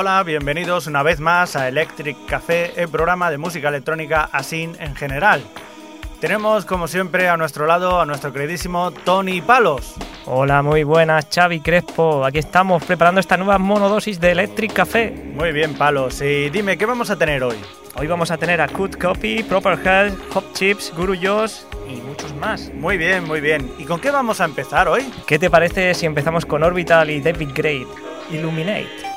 Hola, bienvenidos una vez más a Electric Café, el programa de música electrónica así en general. Tenemos como siempre a nuestro lado a nuestro queridísimo Tony Palos. Hola, muy buenas, Xavi Crespo. Aquí estamos preparando esta nueva monodosis de Electric Café. Muy bien, Palos. Y dime, ¿qué vamos a tener hoy? Hoy vamos a tener a Cut Copy, Proper Health, Hop Chips, Guru Josh y muchos más. Muy bien, muy bien. ¿Y con qué vamos a empezar hoy? ¿Qué te parece si empezamos con Orbital y David Great? Illuminate.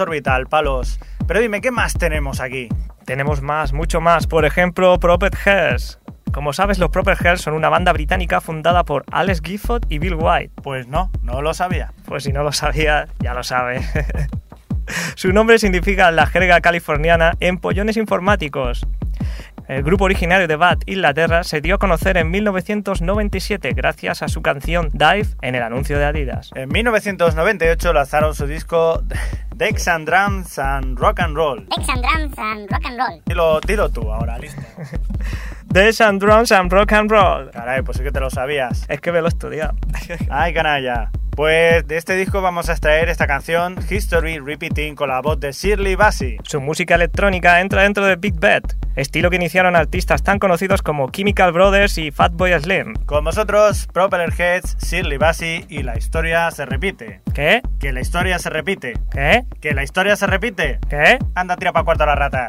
Orbital, palos. Pero dime, ¿qué más tenemos aquí? Tenemos más, mucho más. Por ejemplo, Proper Hairs. Como sabes, los Proper Hairs son una banda británica fundada por Alex Gifford y Bill White. Pues no, no lo sabía. Pues si no lo sabía, ya lo sabe. Su nombre significa la jerga californiana empollones informáticos. El grupo originario de Bath, Inglaterra, se dio a conocer en 1997 gracias a su canción Dive en el anuncio de Adidas. En 1998 lanzaron su disco Dex and Drums and Rock and Roll. Dex and Drums and Rock and Roll. Dilo, dilo tú ahora, listo. Dex and Drums and Rock and Roll. Caray, pues sí que te lo sabías. Es que me lo he estudiado. Ay, canalla. Pues de este disco vamos a extraer esta canción, History Repeating, con la voz de Shirley Bassey. Su música electrónica entra dentro de Big Bad, estilo que iniciaron artistas tan conocidos como Chemical Brothers y Fatboy Slim. Con vosotros, Propeller Heads, Shirley Bassey y la historia se repite. ¿Qué? Que la historia se repite. ¿Qué? Que la historia se repite. ¿Qué? Anda, tira para cuarto la rata.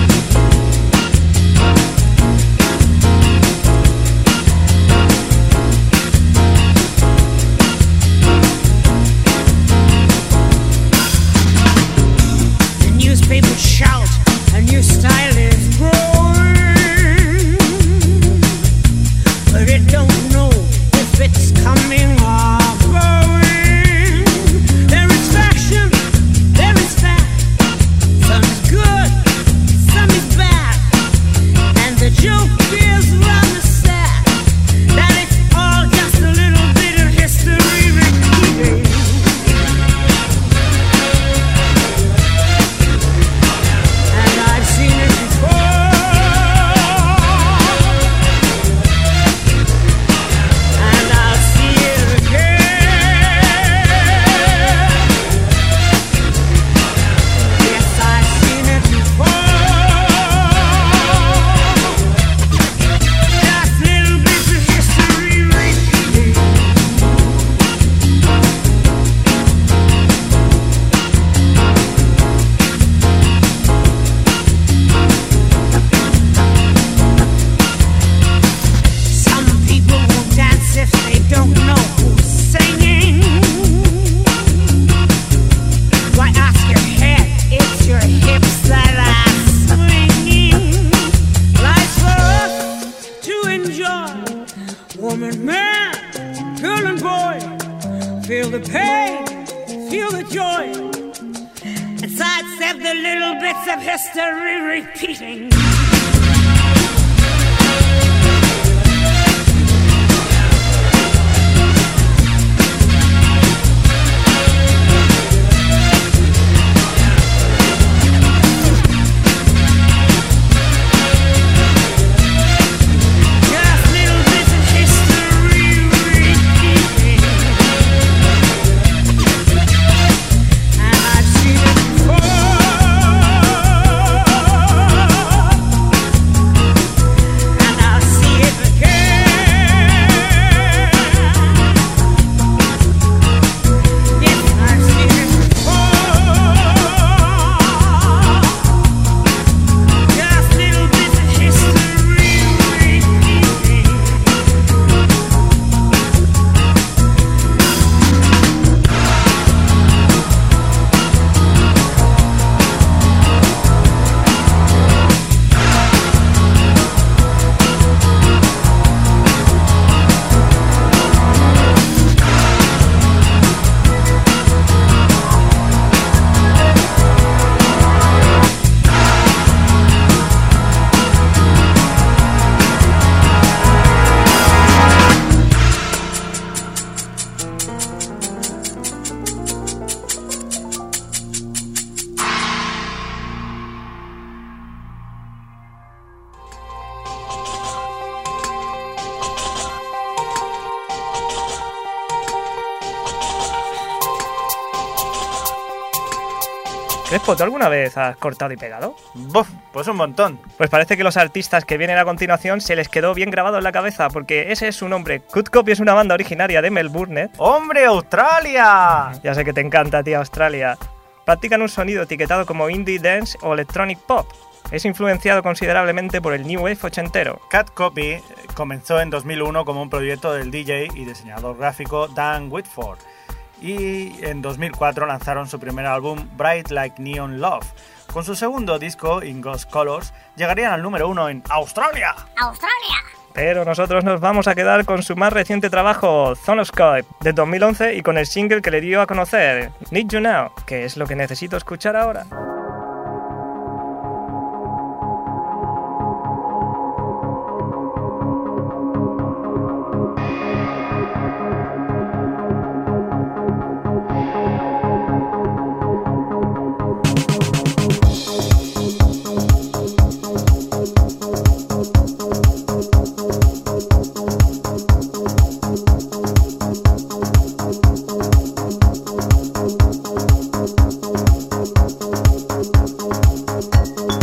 Woman, man, girl, and boy. Feel the pain, feel the joy. And sidestep the little bits of history repeating. Crespo, ¿tú alguna vez has cortado y pegado? Buf, pues un montón. Pues parece que los artistas que vienen a continuación se les quedó bien grabado en la cabeza, porque ese es su nombre. Good Copy es una banda originaria de Melbourne. ¡Hombre, Australia! Ya sé que te encanta, tía Australia. Practican un sonido etiquetado como indie dance o electronic pop. Es influenciado considerablemente por el New Wave ochentero. Cat Copy comenzó en 2001 como un proyecto del DJ y diseñador gráfico Dan Whitford y en 2004 lanzaron su primer álbum Bright Like Neon Love. Con su segundo disco, In Ghost Colors, llegarían al número uno en Australia. Australia. Pero nosotros nos vamos a quedar con su más reciente trabajo, Zonoscope, de 2011 y con el single que le dio a conocer, Need You Now, que es lo que necesito escuchar ahora. Música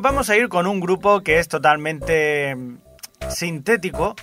vamos a ir con un grupo que es totalmente mm, sintético,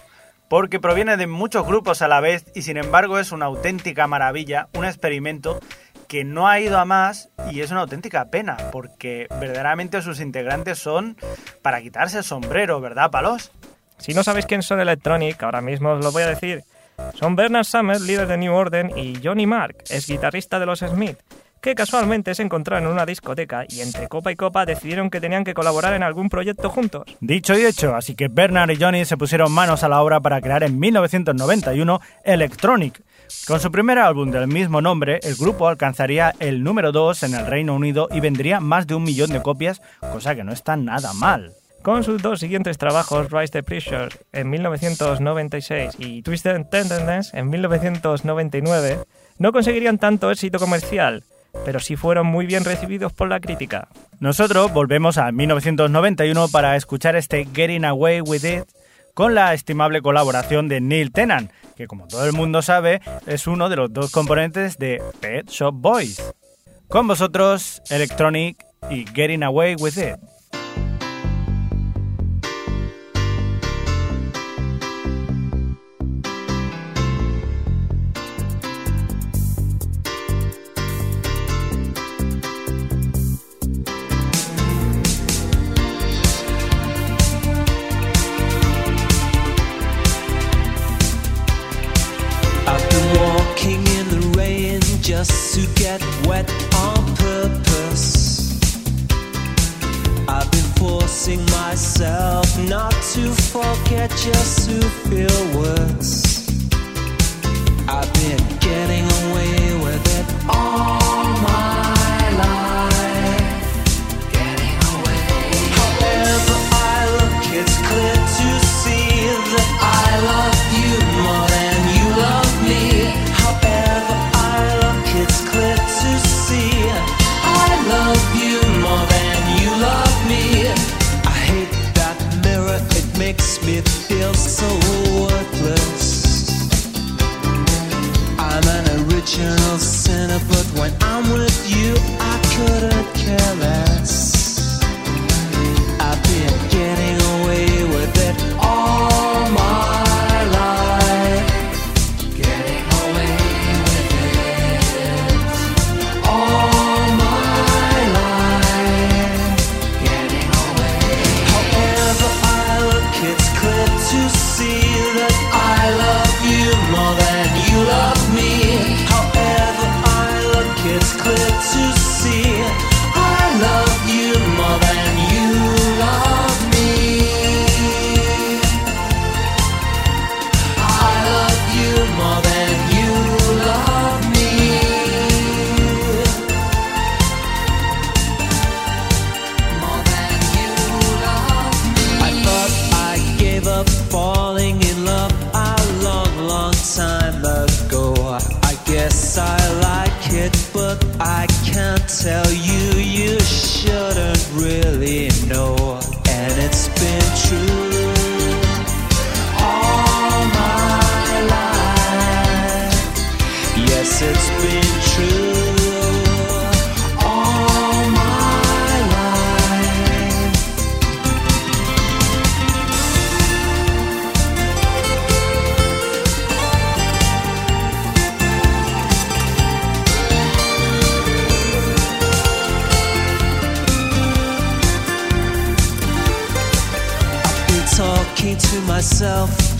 porque proviene de muchos grupos a la vez y sin embargo es una auténtica maravilla, un experimento que no ha ido a más y es una auténtica pena, porque verdaderamente sus integrantes son para quitarse el sombrero, ¿verdad, Palos? Si no sabéis quién son Electronic, ahora mismo os lo voy a decir. Son Bernard Summers, líder de New Order, y Johnny Mark, es guitarrista de los Smith, que casualmente se encontraron en una discoteca y entre copa y copa decidieron que tenían que colaborar en algún proyecto juntos. Dicho y hecho, así que Bernard y Johnny se pusieron manos a la obra para crear en 1991 Electronic. Con su primer álbum del mismo nombre, el grupo alcanzaría el número 2 en el Reino Unido y vendría más de un millón de copias, cosa que no está nada mal. Con sus dos siguientes trabajos, Rise the Pressure en 1996 y Twisted Tenderness en 1999, no conseguirían tanto éxito comercial, pero sí fueron muy bien recibidos por la crítica. Nosotros volvemos a 1991 para escuchar este Getting Away With It con la estimable colaboración de Neil Tennant, que como todo el mundo sabe es uno de los dos componentes de Pet Shop Boys. Con vosotros, Electronic y Getting Away With It. Just to get wet on purpose. I've been forcing myself not to forget, just to feel words. I've been getting away with it all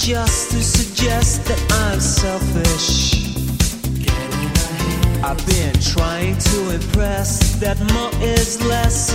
just to suggest that I'm selfish. I've been trying to impress that more is less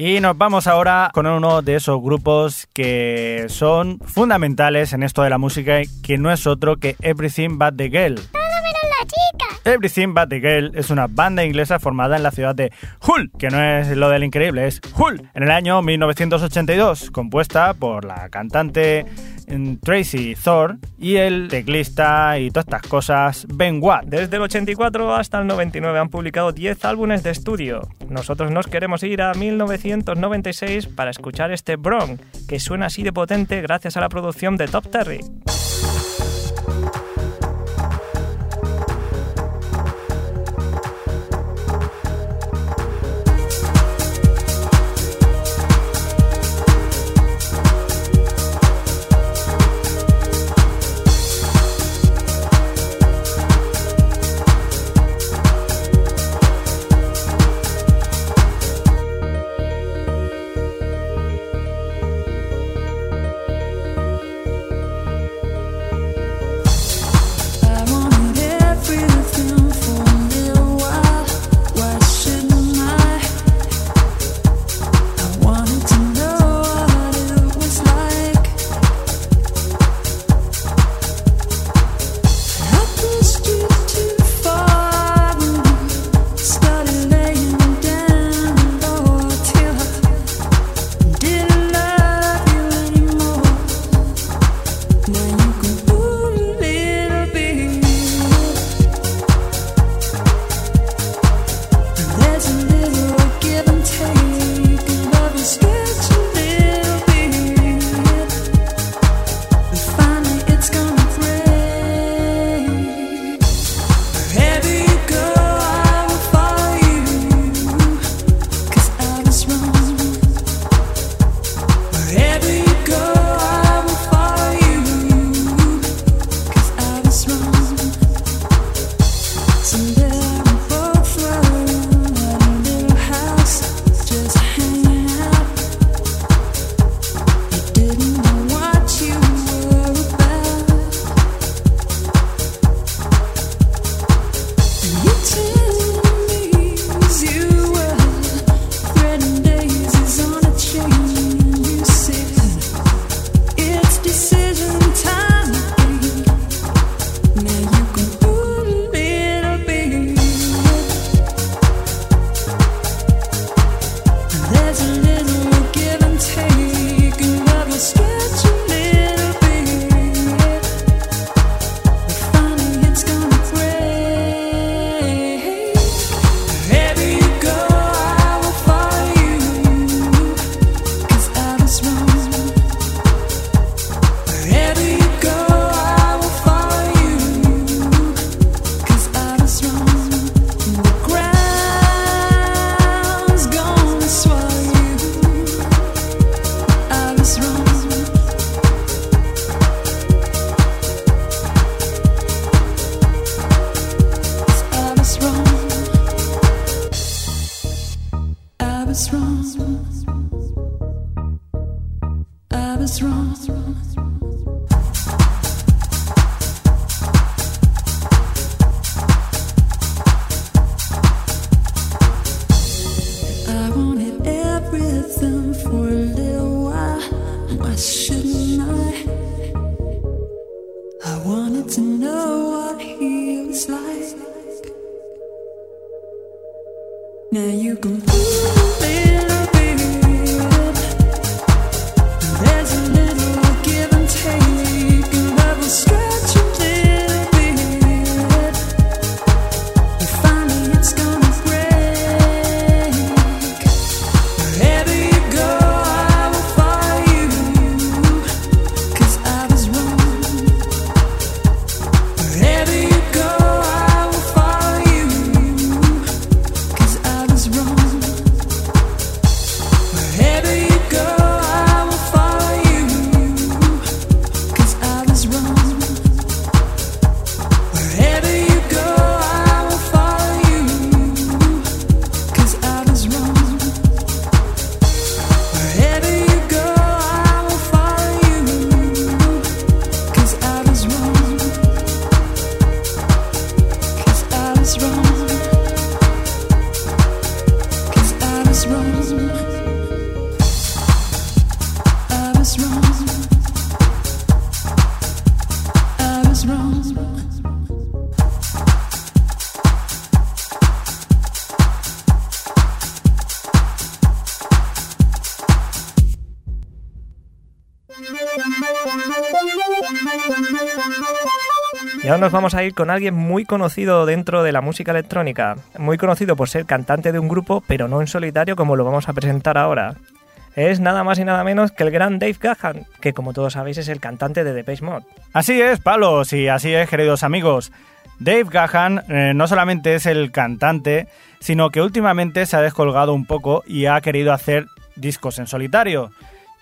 Y nos vamos ahora con uno de esos grupos que son fundamentales en esto de la música, que no es otro que Everything But The Girl. ¡Todo menos la chica! Everything But the Girl es una banda inglesa formada en la ciudad de Hull, que no es lo del increíble, es Hull, en el año 1982, compuesta por la cantante mm, Tracy Thor y el teclista y todas estas cosas Ben Watt. Desde el 84 hasta el 99 han publicado 10 álbumes de estudio. Nosotros nos queremos ir a 1996 para escuchar este Bronx, que suena así de potente gracias a la producción de Top Terry. You can. Y ahora nos vamos a ir con alguien muy conocido dentro de la música electrónica, muy conocido por ser cantante de un grupo, pero no en solitario como lo vamos a presentar ahora. Es nada más y nada menos que el gran Dave Gahan, que como todos sabéis es el cantante de Depeche Mode. Así es, Palos, y así es, queridos amigos. Dave Gahan eh, no solamente es el cantante, sino que últimamente se ha descolgado un poco y ha querido hacer discos en solitario.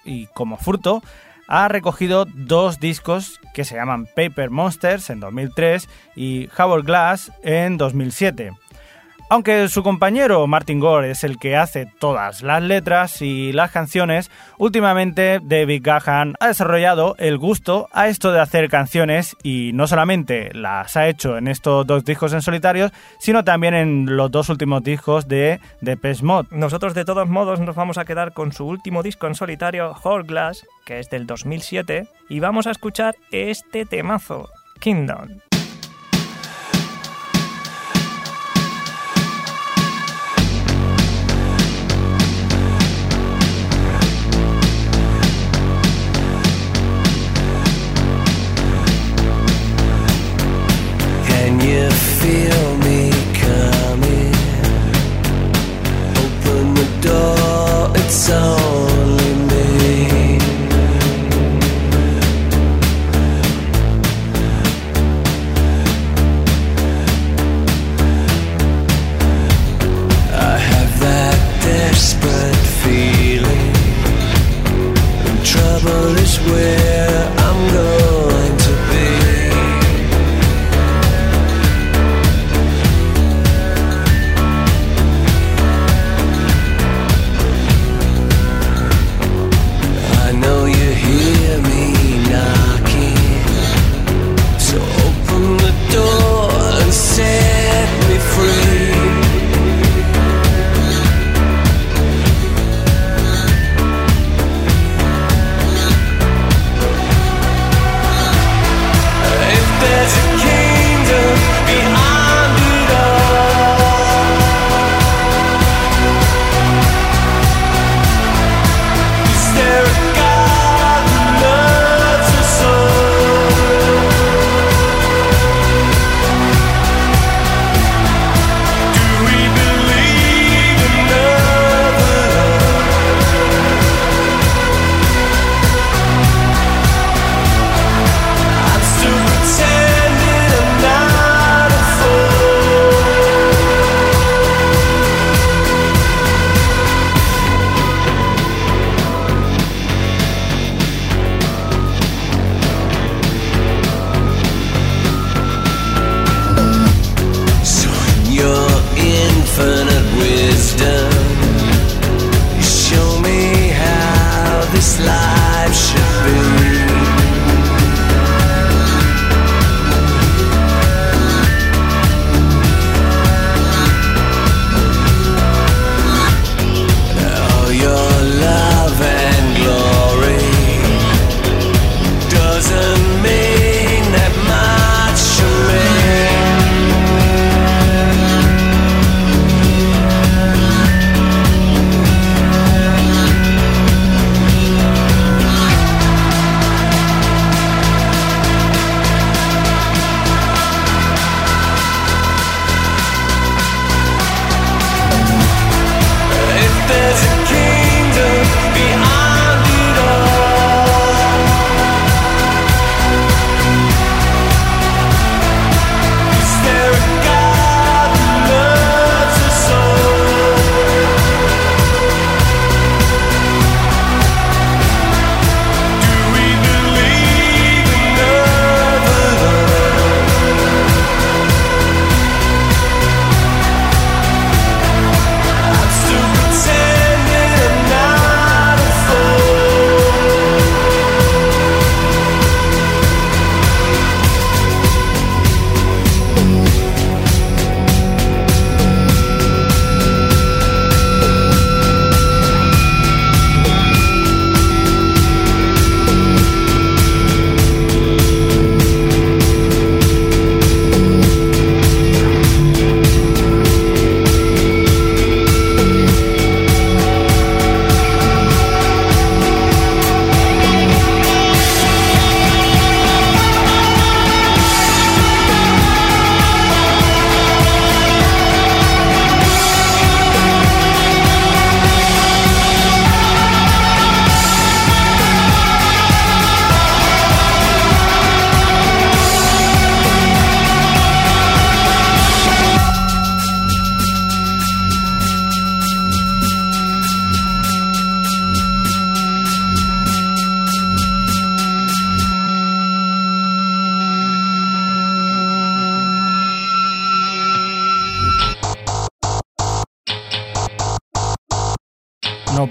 Y como fruto, ha recogido dos discos que se llaman Paper Monsters en 2003 y Hourglass en 2007. Aunque su compañero Martin Gore es el que hace todas las letras y las canciones, últimamente David Gahan ha desarrollado el gusto a esto de hacer canciones y no solamente las ha hecho en estos dos discos en solitarios, sino también en los dos últimos discos de Depeche Mode. Nosotros de todos modos nos vamos a quedar con su último disco en solitario, Hourglass, que es del 2007, y vamos a escuchar este temazo, Kingdom.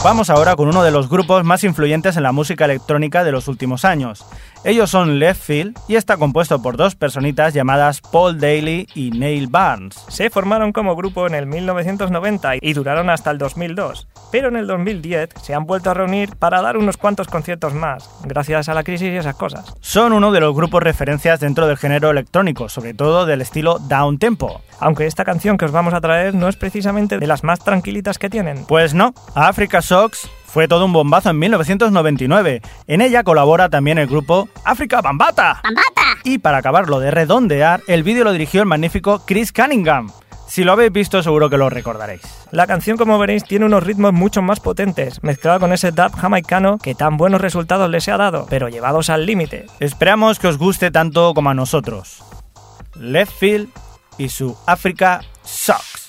Vamos ahora con uno de los grupos más influyentes en la música electrónica de los últimos años. Ellos son Left Field y está compuesto por dos personitas llamadas Paul Daly y Neil Barnes. Se formaron como grupo en el 1990 y duraron hasta el 2002, pero en el 2010 se han vuelto a reunir para dar unos cuantos conciertos más, gracias a la crisis y esas cosas. Son uno de los grupos referencias dentro del género electrónico, sobre todo del estilo down tempo. Aunque esta canción que os vamos a traer no es precisamente de las más tranquilitas que tienen. Pues no, Africa Shocks fue todo un bombazo en 1999. En ella colabora también el grupo Africa Bambata. ¡Bambata! Y para acabarlo de redondear, el vídeo lo dirigió el magnífico Chris Cunningham. Si lo habéis visto seguro que lo recordaréis. La canción, como veréis, tiene unos ritmos mucho más potentes, mezclado con ese dub jamaicano que tan buenos resultados les ha dado, pero llevados al límite. Esperamos que os guste tanto como a nosotros. Left Field y su Africa Shocks.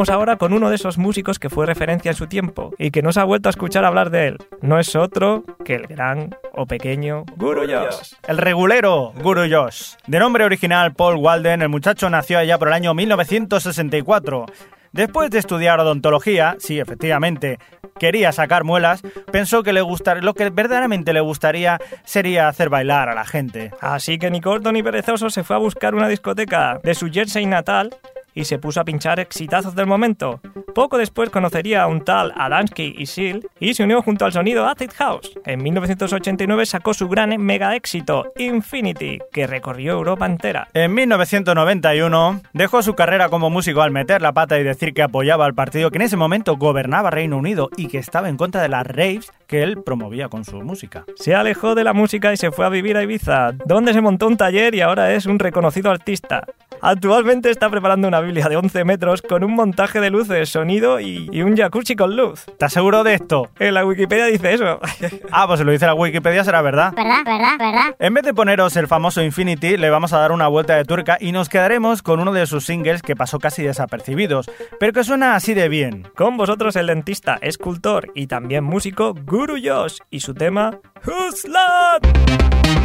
Vamos ahora con uno de esos músicos que fue referencia en su tiempo y que no se ha vuelto a escuchar hablar de él. No es otro que el gran o pequeño Guru Josh. El regulero Guru Josh. De nombre original Paul Walden, el muchacho nació allá por el año 1964. Después de estudiar odontología, sí, efectivamente, quería sacar muelas, pensó que le gustar, lo que verdaderamente le gustaría sería hacer bailar a la gente. Así que ni corto ni perezoso se fue a buscar una discoteca de su Jersey natal y se puso a pinchar exitazos del momento. Poco después conocería a un tal Adamski y Seal y se unió junto al sonido Acid House. En 1989 sacó su gran mega éxito, Infinity, que recorrió Europa entera. En 1991 dejó su carrera como músico al meter la pata y decir que apoyaba al partido que en ese momento gobernaba Reino Unido y que estaba en contra de las raves que él promovía con su música. Se alejó de la música y se fue a vivir a Ibiza, donde se montó un taller y ahora es un reconocido artista. Actualmente está preparando una Biblia de 11 metros con un montaje de luces, sonido y, y un jacuzzi con luz. ¿Estás seguro de esto? En la Wikipedia dice eso. Ah, pues si lo dice la Wikipedia será verdad. ¿Verdad? ¿Verdad? ¿Verdad? En vez de poneros el famoso Infinity, le vamos a dar una vuelta de tuerca y nos quedaremos con uno de sus singles que pasó casi desapercibidos, pero que suena así de bien. Con vosotros el dentista, escultor y también músico Guru Josh y su tema Who's Love?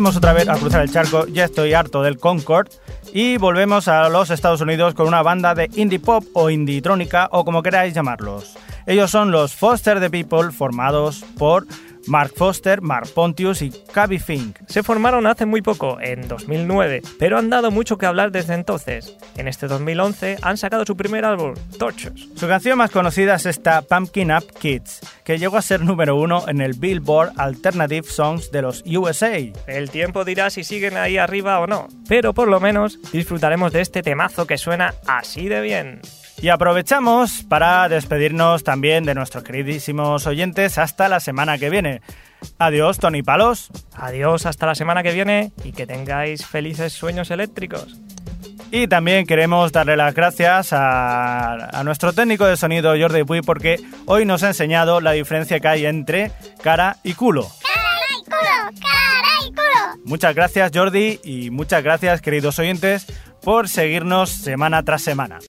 Volvemos otra vez a cruzar el charco, ya estoy harto del Concord. Y volvemos a los Estados Unidos con una banda de indie pop o indie trónica o como queráis llamarlos. Ellos son los Foster the People, formados por Mark Foster, Mark Pontius y Cavi Fink. Se formaron hace muy poco, en 2009, pero han dado mucho que hablar desde entonces. En este 2011 han sacado su primer álbum, Torches. Su canción más conocida es esta Pumpkin Up Kids, que llegó a ser número uno en el Billboard Alternative Songs de los USA. El tiempo dirá si siguen ahí arriba o no, pero por lo menos disfrutaremos de este temazo que suena así de bien. Y aprovechamos para despedirnos también de nuestros queridísimos oyentes hasta la semana que viene. Adiós, Tony Palos. Adiós hasta la semana que viene y que tengáis felices sueños eléctricos. Y también queremos darle las gracias a, a nuestro técnico de sonido Jordi Puy porque hoy nos ha enseñado la diferencia que hay entre cara y culo. ¡Cara y culo! ¡Cara y culo! Muchas gracias Jordi y muchas gracias queridos oyentes por seguirnos semana tras semana.